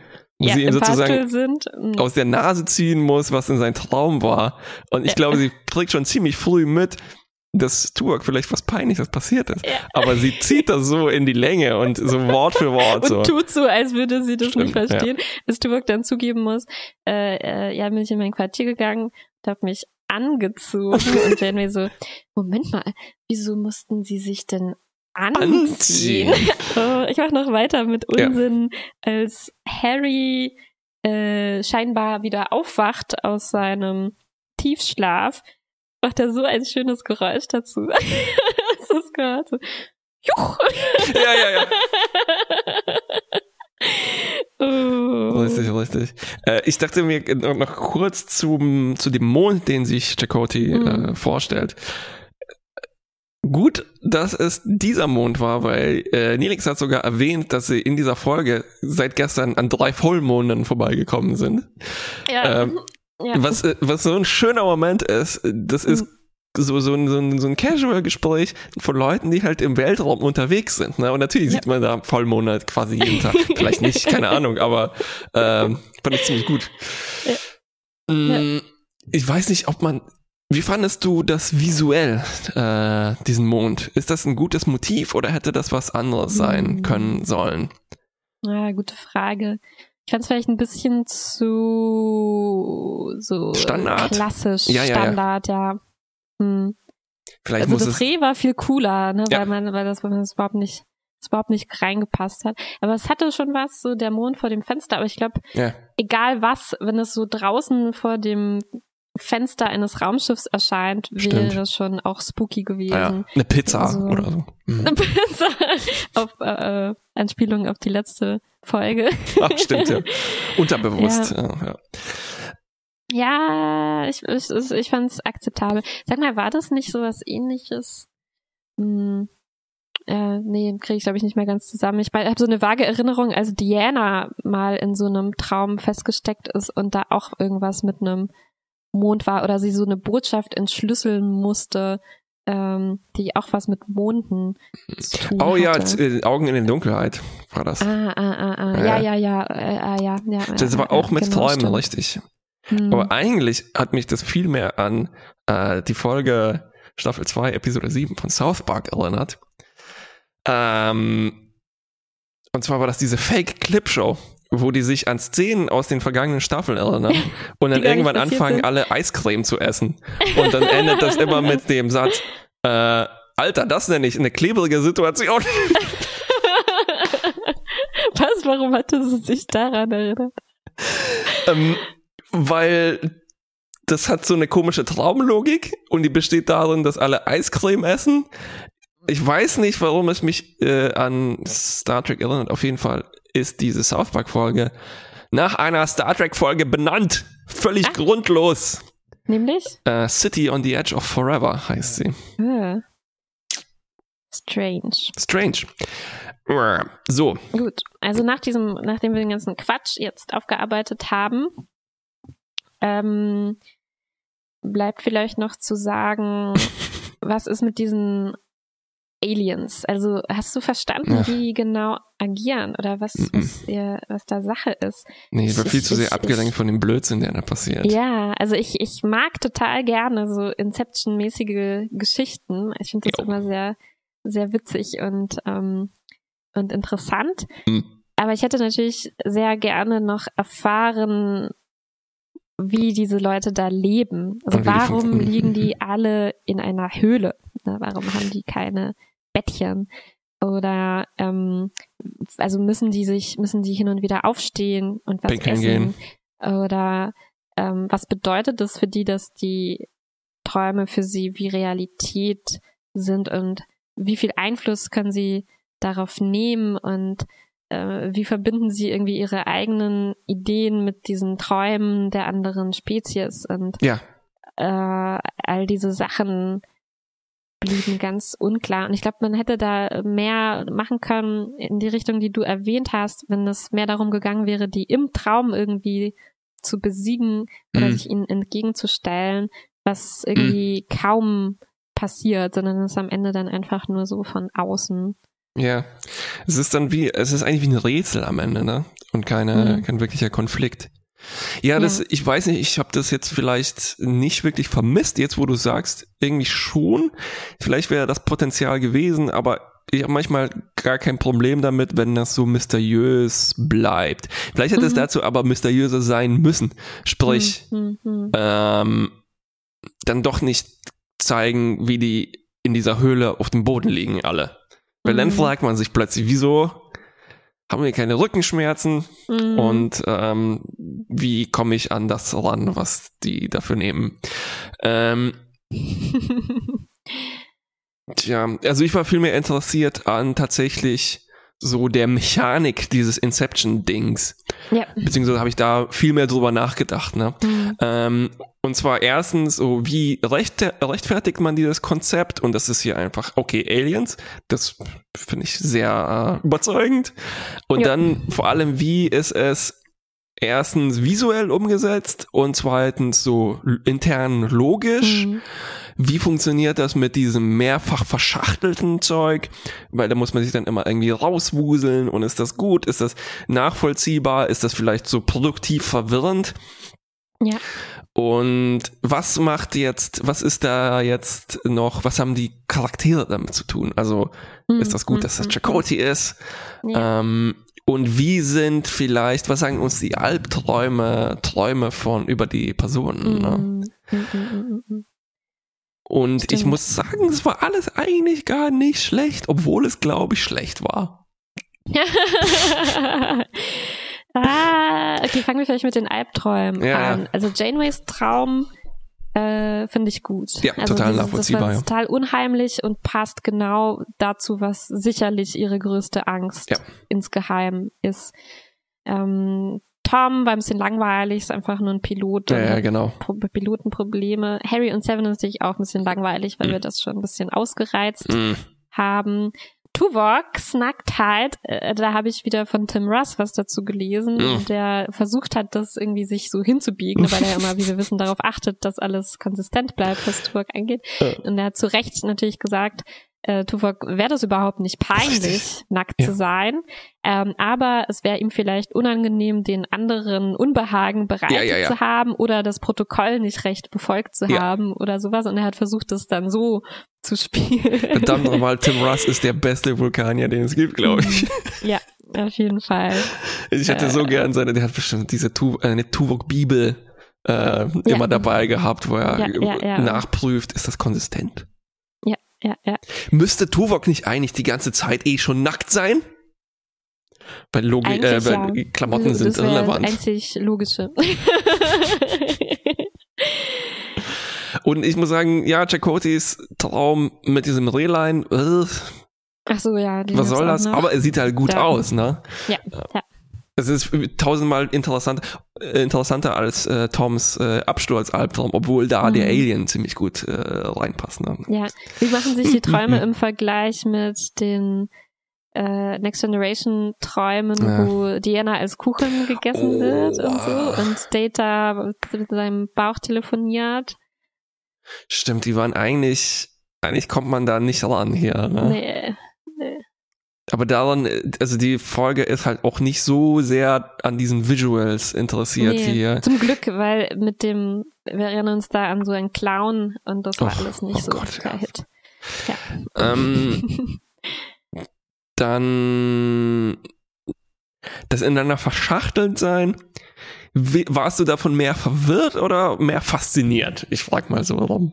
wo ja, sie ihm sozusagen sind. mm, aus der Nase ziehen muss, was in sein Traum war. Und ich Ja. glaube, sie kriegt schon ziemlich früh mit, dass Tuvok vielleicht was Peinliches passiert ist. Ja. Aber sie zieht das so in die Länge und so Wort für Wort und so. tut so, als würde sie das Stimmt, nicht verstehen. Bis Tuvok dann zugeben muss, äh, äh, ja, bin ich in mein Quartier gegangen und habe mich angezogen. und Janeway so, Moment mal, wieso mussten sie sich denn anziehen? Anziehen. oh, ich mache noch weiter mit Ja. Unsinn, als Harry äh, scheinbar wieder aufwacht aus seinem Tiefschlaf macht er so ein schönes Geräusch dazu. Hast du es gehört? So, Juch! Ja, ja, ja. Oh. Richtig, richtig. Äh, ich dachte mir noch, noch kurz zum, zu dem Mond, den sich Chakoti Mhm. äh, vorstellt. Gut, dass es dieser Mond war, weil äh, Nelix hat sogar erwähnt, dass sie in dieser Folge seit gestern an drei Vollmonden vorbeigekommen sind. Ja. Ähm, ja. Was, äh, was so ein schöner Moment ist, das ist so, so, ein, so, ein, so ein Casual-Gespräch von Leuten, die halt im Weltraum unterwegs sind. Ne? Und natürlich Ja. sieht man da Vollmonat quasi jeden Tag. Vielleicht nicht, keine Ahnung, aber ähm, fand ich ziemlich gut. Mm, Ich weiß nicht, ob man. Wie fandest du das visuell, äh, diesen Mond? Ist das ein gutes Motiv oder hätte das was anderes sein Mm. können sollen? Ja, gute Frage. Ich fand es vielleicht ein bisschen zu so Standard? klassisch Ja, ja, ja. Standard, ja. Hm. Vielleicht Also das. Reh war viel cooler, ne, Ja. weil man, weil das, weil das überhaupt nicht, das überhaupt nicht reingepasst hat. Aber es hatte schon was, so der Mond vor dem Fenster. Aber ich glaube, Ja, egal was, wenn es so draußen vor dem Fenster eines Raumschiffs erscheint, Stimmt. wäre schon auch spooky ah, ja. gewesen. Eine Pizza Also- oder so. Mhm. Eine Pizza auf äh, äh, Anspielung auf die letzte Folge. Ach, stimmt, ja. Unterbewusst. Ja. Ja, Ja, ich, ich, ich fand es akzeptabel. Sag mal, war das nicht so was ähnliches? Hm, äh, nee, kriege ich glaube ich nicht mehr ganz zusammen. Ich habe so eine vage Erinnerung, als Diana mal in so einem Traum festgesteckt ist und da auch irgendwas mit einem Mond war oder sie so eine Botschaft entschlüsseln musste, ähm, die auch was mit Monden zu tun Oh ja, hatte. äh, Augen in der Dunkelheit war das. Ah, ah, ah, ah. Ja. Ja, ja, ja, äh, ah, ja, ja. das war auch mit genau, Träumen, stimmt. richtig. Hm. Aber eigentlich hat mich das viel mehr an äh, die Folge Staffel 2, Episode 7 von South Park erinnert. Ähm, und zwar war das diese Fake-Clip-Show, wo die sich an Szenen aus den vergangenen Staffeln erinnern und dann irgendwann anfangen, sind. alle Eiscreme zu essen. Und dann endet das immer mit dem Satz, äh, Alter, das nenne ich eine klebrige Situation. Was? Warum hatte sie sich daran erinnert? ähm, weil das hat so eine komische Traumlogik und die besteht darin, dass alle Eiscreme essen. Ich weiß nicht, warum es mich äh, an Star Trek erinnert. Auf jeden Fall ist diese South Park Folge nach einer Star Trek Folge benannt. Völlig Ah. grundlos. Nämlich? Äh, City on the Edge of Forever heißt sie. Ah. Strange. Strange. So, Gut, also nach diesem, nachdem wir den ganzen Quatsch jetzt aufgearbeitet haben, ähm, bleibt vielleicht noch zu sagen, was ist mit diesen Aliens? Also hast du verstanden, Ja. wie die genau agieren oder was, Mhm. was, ihr, was da Sache ist? nee, ich war Ich- viel zu sehr ich- abgelenkt ich- von dem Blödsinn, der da passiert. Ja, also ich, ich mag total gerne so Inception-mäßige Geschichten. Ich finde das Jo. immer sehr, sehr witzig und, ähm, und interessant. Hm. Aber ich hätte natürlich sehr gerne noch erfahren, wie diese Leute da leben. Also warum liegen die alle in einer Höhle? Ne, Warum haben die keine Bettchen? Oder ähm, also müssen die sich, müssen die hin und wieder aufstehen und was Pinkeln essen? gehen. Oder ähm, was bedeutet das für die, dass die Träume für sie wie Realität sind und wie viel Einfluss können sie darauf nehmen und äh, wie verbinden sie irgendwie ihre eigenen Ideen mit diesen Träumen der anderen Spezies und Ja, äh, all diese Sachen blieben ganz unklar. Und ich glaube, man hätte da mehr machen können in die Richtung, die du erwähnt hast, wenn es mehr darum gegangen wäre, die im Traum irgendwie zu besiegen oder Mhm. sich ihnen entgegenzustellen, was irgendwie kaum passiert, sondern es ist am Ende dann einfach nur so von außen. Ja, es ist dann wie, es ist eigentlich wie ein Rätsel am Ende, ne? Und keine, Mhm. kein wirklicher Konflikt. Ja, das, Ja. ich weiß nicht, ich habe das jetzt vielleicht nicht wirklich vermisst, jetzt wo du sagst, irgendwie schon. Vielleicht wäre das Potenzial gewesen, aber ich habe manchmal gar kein Problem damit, wenn das so mysteriös bleibt. Vielleicht hätte es Mhm. dazu aber mysteriöser sein müssen. Sprich, Hm, hm, hm. ähm, dann doch nicht zeigen, wie die in dieser Höhle auf dem Boden liegen alle. Weil dann Mhm. fragt man sich plötzlich, wieso haben wir keine Rückenschmerzen Mhm. und ähm, wie komme ich an das ran, was die dafür nehmen. Ähm, Tja, also ich war viel mehr interessiert an tatsächlich so der Mechanik dieses Inception-Dings. Ja. Beziehungsweise habe ich da viel mehr drüber nachgedacht. Ne? Mhm. Ähm, und zwar erstens, so wie recht, rechtfertigt man dieses Konzept? Und das ist hier einfach, okay, Aliens, das finde ich sehr äh, überzeugend. Und Ja. dann vor allem, wie ist es erstens visuell umgesetzt und zweitens so intern logisch. Mhm. Wie funktioniert das mit diesem mehrfach verschachtelten Zeug? Weil da muss man sich dann immer irgendwie rauswuseln und ist das gut? Ist das nachvollziehbar? Ist das vielleicht so produktiv verwirrend? Ja. Und was macht jetzt, was ist da jetzt noch, was haben die Charaktere damit zu tun? Also ist das gut, dass das Chakotay ist? Ja. Ähm, und wie sind vielleicht, was sagen uns die Albträume, Träume von über die Personen? Ne? Mhm. Mhm, mhm, mhm. Und ich Stimmt. muss sagen, es war alles eigentlich gar nicht schlecht, obwohl es, glaube ich, schlecht war. ah, okay, fangen wir vielleicht mit den Albträumen Ja. an. Also Janeways Traum äh, finde ich gut. Ja, also total das, nachvollziehbar, Das war ja. total unheimlich und passt genau dazu, was sicherlich ihre größte Angst Ja. insgeheim ist. Ähm, Tom war ein bisschen langweilig, ist einfach nur ein Pilot. Ja, ja, genau. Pro Pilotenprobleme. Harry und Seven ist natürlich auch ein bisschen langweilig, weil wir das schon ein bisschen ausgereizt Mm. haben. Tuvok snackt halt, äh, da habe ich wieder von Tim Russ was dazu gelesen, Mhm. der versucht hat, das irgendwie sich so hinzubiegen, weil er immer, wie wir wissen, darauf achtet, dass alles konsistent bleibt, was Tuvok angeht. Und er hat zu Recht natürlich gesagt, äh, Tuvok wäre das überhaupt nicht peinlich, nackt Ja. zu sein, ähm, aber es wäre ihm vielleicht unangenehm, den anderen Unbehagen bereitet Ja, ja, zu haben oder das Protokoll nicht recht befolgt zu haben oder sowas. Und er hat versucht, das dann so zu spielen. Verdammt nochmal, Tim Russ ist der beste Vulkanier, den es gibt, glaube ich. Ja, auf jeden Fall. Ich hätte so Äh. gern seine, der hat bestimmt diese tu äh, eine Tuvok-Bibel äh, immer dabei gehabt, wo er nachprüft, ist das konsistent? Ja, ja. Müsste Tuvok nicht eigentlich die ganze Zeit eh schon nackt sein? Weil, Logi äh, weil ja. Klamotten sind das wäre irrelevant. Das einzig logische. Und ich muss sagen, ja, Chakotys Traum mit diesem Rehlein, äh, Ach so, ja. was soll das? noch. Aber er sieht halt gut Ja. aus, ne? Ja, ja. Es ist tausendmal interessant, interessanter als äh, Toms äh, Absturzalbtraum, obwohl da Mhm. der Alien ziemlich gut äh, reinpasst. Ne? Ja, wie machen sich die Träume im Vergleich mit den äh, Next Generation Träumen, Ja. wo Diana als Kuchen gegessen Oh, wird und so und Data mit seinem Bauch telefoniert? Stimmt, die waren eigentlich, eigentlich kommt man da nicht ran hier. Ne? Nee. Aber daran, also die Folge ist halt auch nicht so sehr an diesen Visuals interessiert Nee, hier. Zum Glück, weil mit dem, wir erinnern uns da an so einen Clown und das war Och, alles nicht oh so Gott, der ja. Hit. Ähm, dann das ineinander verschachtelt sein. Wie- Warst du davon mehr verwirrt oder mehr fasziniert? Ich frag mal so rum.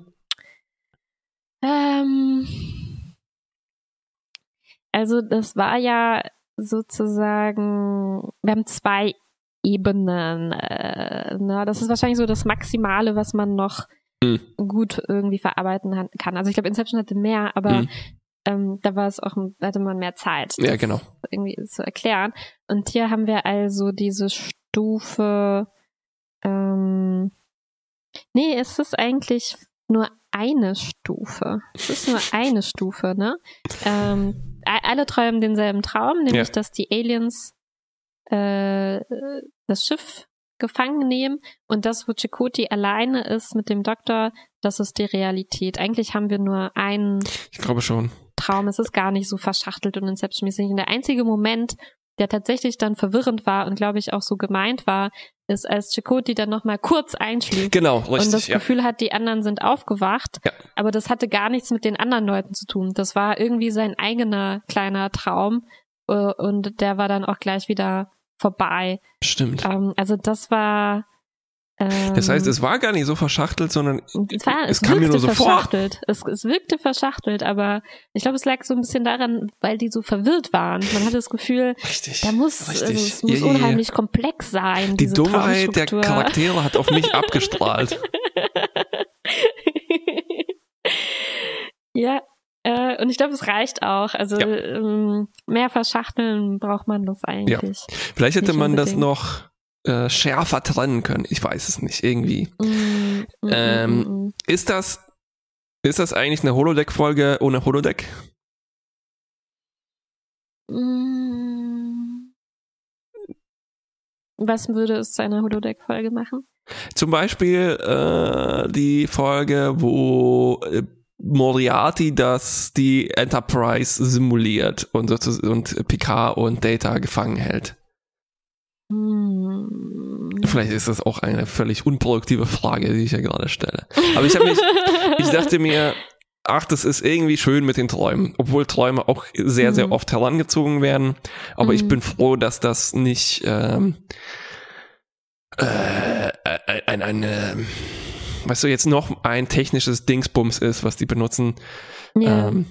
Ähm, also das war ja sozusagen, wir haben zwei Ebenen. Äh, ne? Das ist wahrscheinlich so das Maximale, was man noch Hm. gut irgendwie verarbeiten kann. Also ich glaube, Inception hatte mehr, aber Hm. ähm, da war es auch, hatte man mehr Zeit, Ja, das genau. irgendwie zu erklären. Und hier haben wir also diese Stufe. Ähm, nee, es ist eigentlich nur eine Stufe. Es ist nur eine Stufe, ne? Ähm, alle träumen denselben Traum, nämlich Ja. dass die Aliens äh, das Schiff gefangen nehmen und das, wo Chakoti alleine ist mit dem Doktor, das ist die Realität. Eigentlich haben wir nur einen Ich glaube schon. Traum. Es ist gar nicht so verschachtelt und Inception-mäßig. Und der einzige Moment, der tatsächlich dann verwirrend war und glaube ich auch so gemeint war, ist, als Chakoti dann nochmal kurz einschläft Genau, und das richtig. Ja. Gefühl hat, die anderen sind aufgewacht. Ja. Aber das hatte gar nichts mit den anderen Leuten zu tun. Das war irgendwie sein eigener kleiner Traum äh, und der war dann auch gleich wieder vorbei. Stimmt. Ähm, also das war. Ähm, Das heißt, es war gar nicht so verschachtelt, sondern es, war, es es, kam mir nur so vor. verschachtelt. Es, es wirkte verschachtelt, aber ich glaube, es lag so ein bisschen daran, weil die so verwirrt waren. Man hatte das Gefühl, richtig. da muss, also, richtig. es muss Ja, ja, ja. unheimlich komplex sein. Die Dummheit der. Charaktere hat auf mich abgestrahlt. und ich glaube, es reicht auch. Also Ja. ähm, mehr verschachteln braucht man das eigentlich. Vielleicht hätte man das unbedingt. noch äh, schärfer trennen können. Ich weiß es nicht, irgendwie. Mm, mm, Ähm, mm, mm. Ist das, ist das eigentlich eine Holodeck-Folge ohne Holodeck? Mm. Was würde es zu einer Holodeck-Folge machen? Zum Beispiel äh, die Folge, wo äh, Moriarty das die Enterprise simuliert und, sozusagen- und Picard und Data gefangen hält. Hm. Vielleicht ist das auch eine völlig unproduktive Frage, die ich ja gerade stelle. Aber ich habe mich, ich dachte mir, ach, das ist irgendwie schön mit den Träumen, obwohl Träume auch sehr, sehr Mhm. oft herangezogen werden. Aber ich Mhm. bin froh, dass das nicht ähm, äh, ein, ein, ein, weißt du, jetzt noch ein technisches Dingsbums ist, was die benutzen, ja. ähm,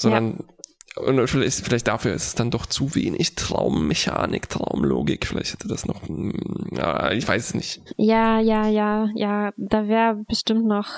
sondern und vielleicht, vielleicht dafür ist es dann doch zu wenig Traummechanik, Traumlogik. Vielleicht hätte das noch, mm, ja, ich weiß es nicht. ja, ja, ja, ja, da wäre bestimmt noch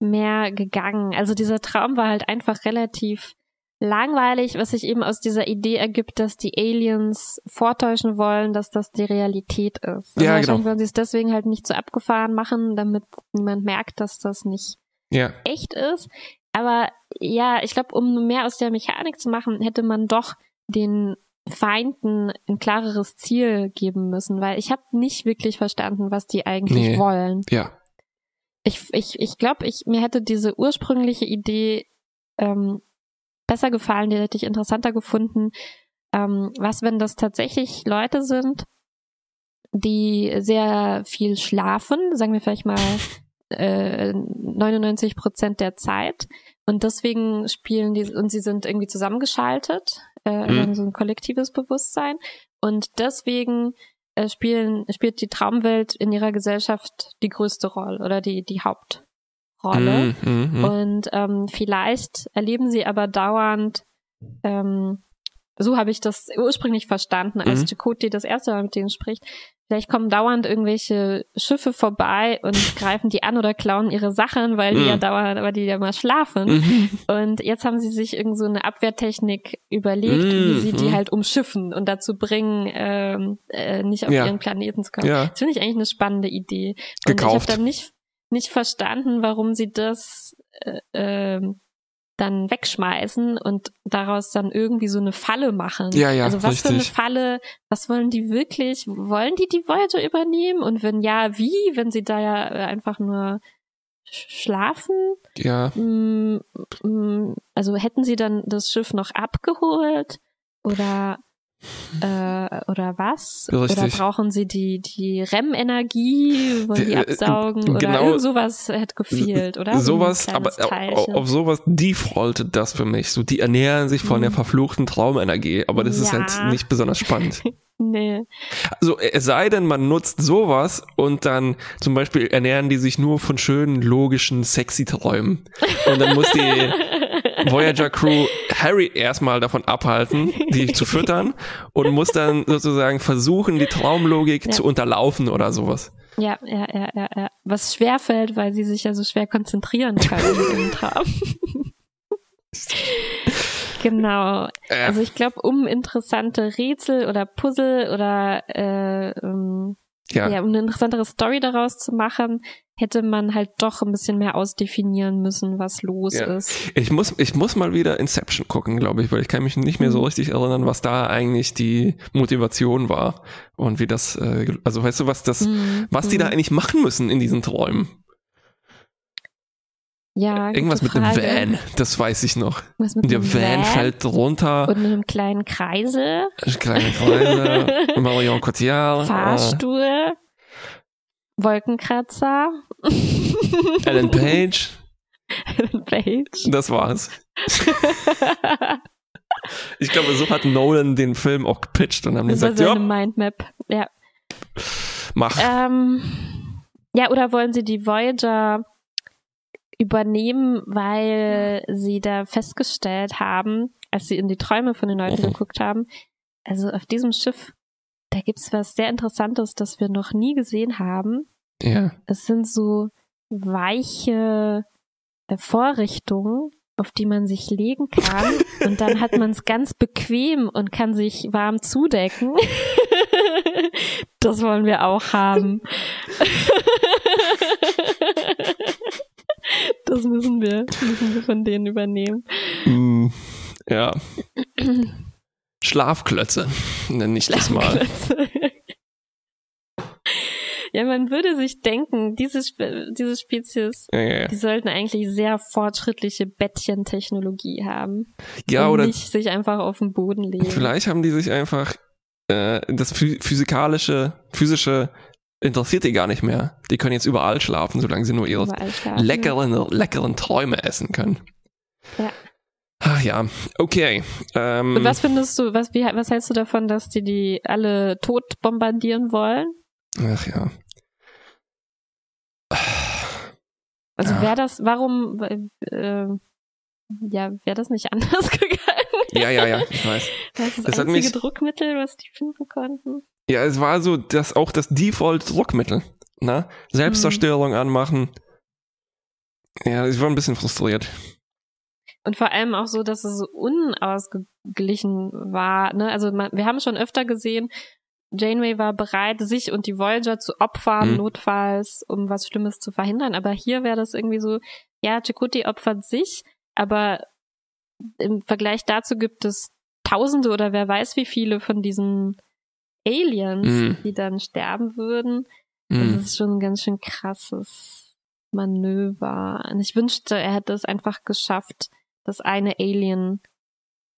mehr gegangen. Also dieser Traum war halt einfach relativ langweilig, was sich eben aus dieser Idee ergibt, dass die Aliens vortäuschen wollen, dass das die Realität ist. Also Ja, wahrscheinlich genau. wollen sie es deswegen halt nicht so abgefahren machen, damit niemand merkt, dass das nicht Ja, echt ist. Aber ja, ich glaube, um mehr aus der Mechanik zu machen, hätte man doch den Feinden ein klareres Ziel geben müssen, weil ich habe nicht wirklich verstanden, was die eigentlich Nee. wollen. ja, Ich ich ich glaube, ich mir hätte diese ursprüngliche Idee ähm, besser gefallen, die hätte ich interessanter gefunden. Ähm, was, wenn das tatsächlich Leute sind, die sehr viel schlafen, sagen wir vielleicht mal äh, 99 Prozent der Zeit und deswegen spielen die und sie sind irgendwie zusammengeschaltet, äh, Mhm. so ein kollektives Bewusstsein und deswegen äh, spielen spielt die Traumwelt in ihrer Gesellschaft die größte Rolle oder die die Hauptrolle. Mm, mm, mm. Und ähm, vielleicht erleben sie aber dauernd, ähm, so habe ich das ursprünglich verstanden, als Mhm. Chakotay das erste Mal mit denen spricht. Vielleicht kommen dauernd irgendwelche Schiffe vorbei und greifen die an oder klauen ihre Sachen, weil die Mhm. ja dauernd, weil die ja mal schlafen. Mhm. Und jetzt haben sie sich irgend so eine Abwehrtechnik überlegt, wie Mhm. sie die halt umschiffen und dazu bringen, ähm, äh, nicht auf Ja. ihren Planeten zu kommen. Ja, Das finde ich eigentlich eine spannende Idee. Und Gekauft. ich habe dann nicht, nicht verstanden, warum sie das äh, ähm, dann wegschmeißen und daraus dann irgendwie so eine Falle machen. Ja, ja, Also was für eine richtig. Falle, was wollen die wirklich? Wollen die die Voyager übernehmen? Und wenn ja, wie? Wenn sie da ja äh, einfach nur sch- schlafen? ja. Mm, mm, Also hätten sie dann das Schiff noch abgeholt? Oder äh, oder was? Oder Richtig. brauchen sie die, die REM-Energie? Wollen die Äh, absaugen? Oder genau. irgend sowas hätte gefehlt, oder? Sowas, aber Teilchen. auf sowas defaultet das für mich. So, die ernähren sich von Mhm. der verfluchten Traumenergie, aber das ist Ja. halt nicht besonders spannend. Nee. Also es sei denn, man nutzt sowas und dann zum Beispiel ernähren die sich nur von schönen, logischen, sexy Träumen. Und dann muss die Voyager Crew Harry erstmal davon abhalten, die zu füttern und muss dann sozusagen versuchen, die Traumlogik Ja. zu unterlaufen oder sowas. Ja, ja, ja, ja, ja. Was schwer fällt, weil sie sich ja so schwer konzentrieren können im Traum. Genau. Äh, Also ich glaube, um interessante Rätsel oder Puzzle oder äh, ähm, ja. ja, um eine interessantere Story daraus zu machen, hätte man halt doch ein bisschen mehr ausdefinieren müssen, was los Ja. ist. Ich muss, ich muss mal wieder Inception gucken, glaube ich, weil ich kann mich nicht mehr so Mhm. richtig erinnern, was da eigentlich die Motivation war und wie das, äh, also weißt du, was das, Mhm. was die da Mhm. eigentlich machen müssen in diesen Träumen? Ja, Irgendwas mit einem. Van, das weiß ich noch. Was mit Und der einem Van, fällt runter, und mit einem kleinen Kreisel, kleine Kreise, Marion Cotillard, Fahrstuhl, Wolkenkratzer, äh, Ellen Page, Ellen Page. das war's. Ich glaube, so hat Nolan den Film auch gepitcht und haben Das war gesagt, seine ja, Mindmap. Ja. mach. Ähm, ja, oder wollen sie die Voyager übernehmen, weil sie da festgestellt haben, als sie in die Träume von den Leuten Mhm. geguckt haben, also auf diesem Schiff, da gibt's was sehr Interessantes, das wir noch nie gesehen haben. Ja, Es sind so weiche äh, Vorrichtungen, auf die man sich legen kann und dann hat man es ganz bequem und kann sich warm zudecken. Das wollen wir auch haben. Das müssen wir, müssen wir von denen übernehmen. Mm, ja. Schlafklötze, nenne ich das mal. Schlafklötze. Ja, man würde sich denken, diese, Spe diese Spezies, Ja, ja, ja. die sollten eigentlich sehr fortschrittliche Bettchentechnologie haben. ja und oder nicht sich einfach auf den Boden legen. vielleicht haben die sich einfach äh, das phy physikalische, physische interessiert die gar nicht mehr. Die können jetzt überall schlafen, solange sie nur ihre leckeren, leckeren Träume essen können. Ja. Ach ja, okay. Ähm, Und was findest du, was, wie, was hältst du davon, dass die die alle tot bombardieren wollen? Ach ja. Also Ja. wäre das, warum, äh, ja, wäre das nicht anders gegangen? Ja, ja, ja, ich weiß. Das ist das, einzige mich- Druckmittel, was die finden konnten. Ja, es war so das auch das Default-Druckmittel. Ne? Selbstzerstörung anmachen. Ja, ich war ein bisschen frustriert. Und vor allem auch so, dass es so unausgeglichen war. Ne? Also man, wir haben schon öfter gesehen, Janeway war bereit, sich und die Voyager zu opfern, Mhm. notfalls, um was Schlimmes zu verhindern. Aber hier wäre das irgendwie so, ja, Chakotay opfert sich, aber im Vergleich dazu gibt es Tausende oder wer weiß wie viele von diesen Aliens, Mhm. die dann sterben würden. Das Hm. ist schon ein ganz schön krasses Manöver. Und ich wünschte, er hätte es einfach geschafft, das eine Alien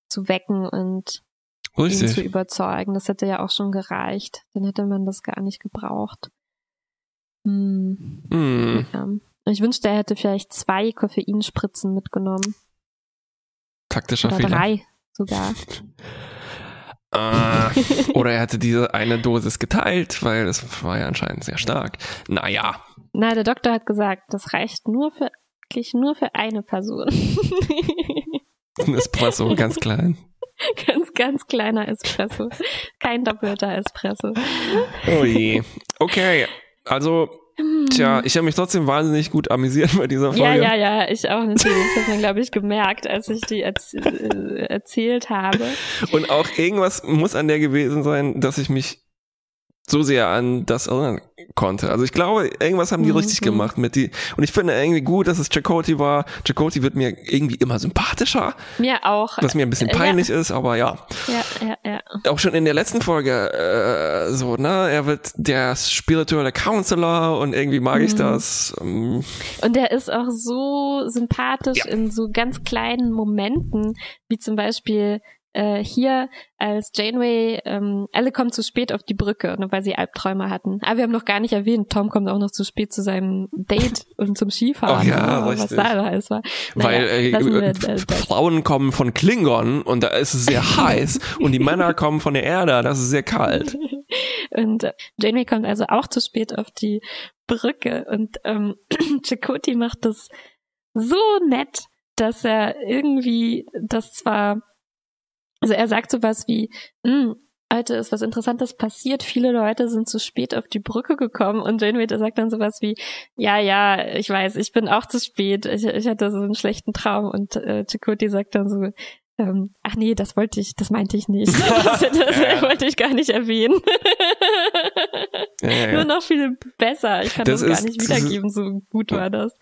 zu wecken und ihn zu Richtig. überzeugen. Das hätte ja auch schon gereicht. Dann hätte man das gar nicht gebraucht. Hm. Hm. Ja. Ich wünschte, er hätte vielleicht zwei Koffeinspritzen mitgenommen. Taktischer Oder Fehler. drei sogar. Ah, oder er hatte diese eine Dosis geteilt, weil das war ja anscheinend sehr stark. Naja, Na, der Doktor hat gesagt, das reicht nur für, wirklich nur für eine Person. ein Espresso, ganz klein. ganz, ganz kleiner Espresso. Kein doppelter Espresso. Oh je. Okay, also, tja, ich habe mich trotzdem wahnsinnig gut amüsiert bei dieser Folge. Ja, ja, ja, ich auch natürlich. Das hat man, glaube ich, gemerkt, als ich die erz äh, erzählt habe. Und auch irgendwas muss an der gewesen sein, dass ich mich so sehr an das erinnern konnte. Also ich glaube, irgendwas haben die Mhm. richtig gemacht mit die. Und ich finde irgendwie gut, dass es Chakoti war. Chakoti wird mir irgendwie immer sympathischer, Mir auch. was mir ein bisschen Äh, ja. peinlich ist, aber ja. Ja, ja, ja. Auch schon in der letzten Folge äh, so, ne? Er wird der spirituelle Counselor und irgendwie mag ich Mhm. das. Ähm, Und der ist auch so sympathisch Ja. in so ganz kleinen Momenten, wie zum Beispiel äh, hier, als Janeway, ähm, alle kommen zu spät auf die Brücke, ne, weil sie Albträume hatten. Aber wir haben noch gar nicht erwähnt, Tom kommt auch noch zu spät zu seinem Date und zum Skifahren. Ach ja, oder was richtig. da alles war. weil Naja, äh, lassen wir äh. Frauen kommen von Klingon und da ist es sehr heiß und die Männer kommen von der Erde, das ist sehr kalt. Und äh, Janeway kommt also auch zu spät auf die Brücke und ähm, Chakoti macht das so nett, dass er irgendwie das zwar, also er sagt sowas wie, "Hm, heute ist was Interessantes passiert, viele Leute sind zu spät auf die Brücke gekommen und Janeway sagt dann sowas wie, ja, ja, ich weiß, ich bin auch zu spät, ich, ich hatte so einen schlechten Traum und äh, Chakoti sagt dann so, ähm, ach nee, das wollte ich, das meinte ich nicht. Das, das Ja. wollte ich gar nicht erwähnen. Ja, ja, Nur noch viel besser. Ich kann Das das, gar ist- nicht wiedergeben, so gut war das.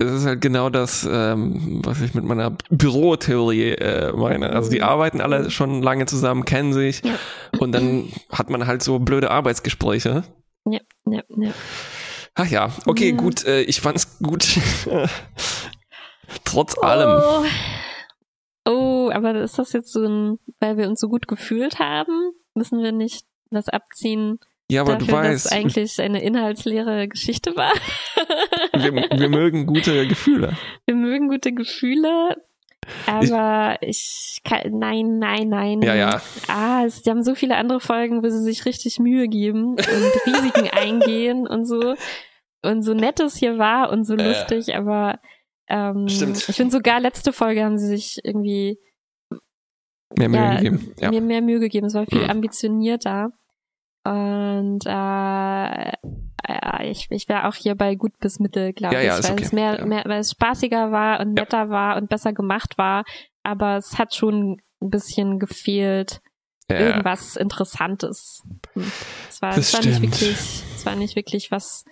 Es ist halt genau das, ähm, was ich mit meiner Bürotheorie äh, meine. Also die arbeiten alle schon lange zusammen, kennen sich Ja. und dann hat man halt so blöde Arbeitsgespräche. Ja, ja, ja. Ach ja, okay, Ja. gut, äh, ich fand's gut. Trotz allem. Oh. oh, aber ist das jetzt so ein, weil wir uns so gut gefühlt haben, müssen wir nicht was abziehen Ja, aber dafür, du dass weißt, eigentlich eine inhaltsleere Geschichte war? wir, wir mögen gute Gefühle. Wir mögen gute Gefühle, aber ich kann, nein, nein, nein. Ja, ja. Ah, es, die haben so viele andere Folgen, wo sie sich richtig Mühe geben und Risiken eingehen und so. Und so nett es hier war und so ja. lustig, aber ähm, Stimmt. ich finde sogar letzte Folge haben sie sich irgendwie Mehr Mühe ja, gegeben. Ja. mir mehr Mühe gegeben. Es war viel Mhm. ambitionierter. Und äh, ja, ich, ich wäre auch hier bei gut bis mittel, glaube Ja, ja, ich, ist weil okay. es mehr, Ja. mehr, weil es spaßiger war und Ja. netter war und besser gemacht war. Aber es hat schon ein bisschen gefehlt, Ja, irgendwas Interessantes. Hm. Es war, Das es war nicht wirklich, es war nicht wirklich was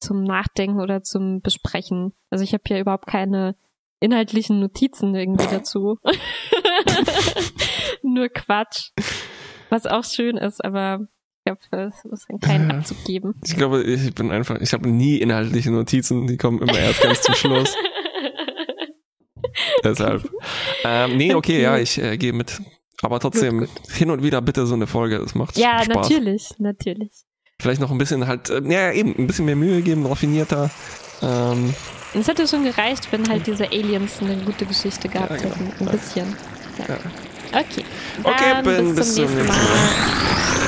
zum Nachdenken oder zum Besprechen. Also ich habe hier überhaupt keine inhaltlichen Notizen irgendwie dazu. Nur Quatsch. Was auch schön ist, aber ich glaube, es muss dann keinen Ja. Abzug geben. ich glaube, ich bin einfach, ich habe nie inhaltliche Notizen, die kommen immer erst ganz zum Schluss. Deshalb. Ähm, nee, okay, Okay. ja, ich äh, gehe mit. Aber trotzdem, Gut, hin und wieder bitte so eine Folge, das macht Ja, Spaß. natürlich, natürlich. Vielleicht noch ein bisschen halt, äh, ja, eben, ein bisschen mehr Mühe geben, raffinierter. Ähm, es hätte schon gereicht, wenn halt diese Aliens eine gute Geschichte gehabt Ja, genau. hätten. Ein bisschen. Ja. Ja. Okay. Okay, Dann bis zum bis zum nächsten nächsten Mal.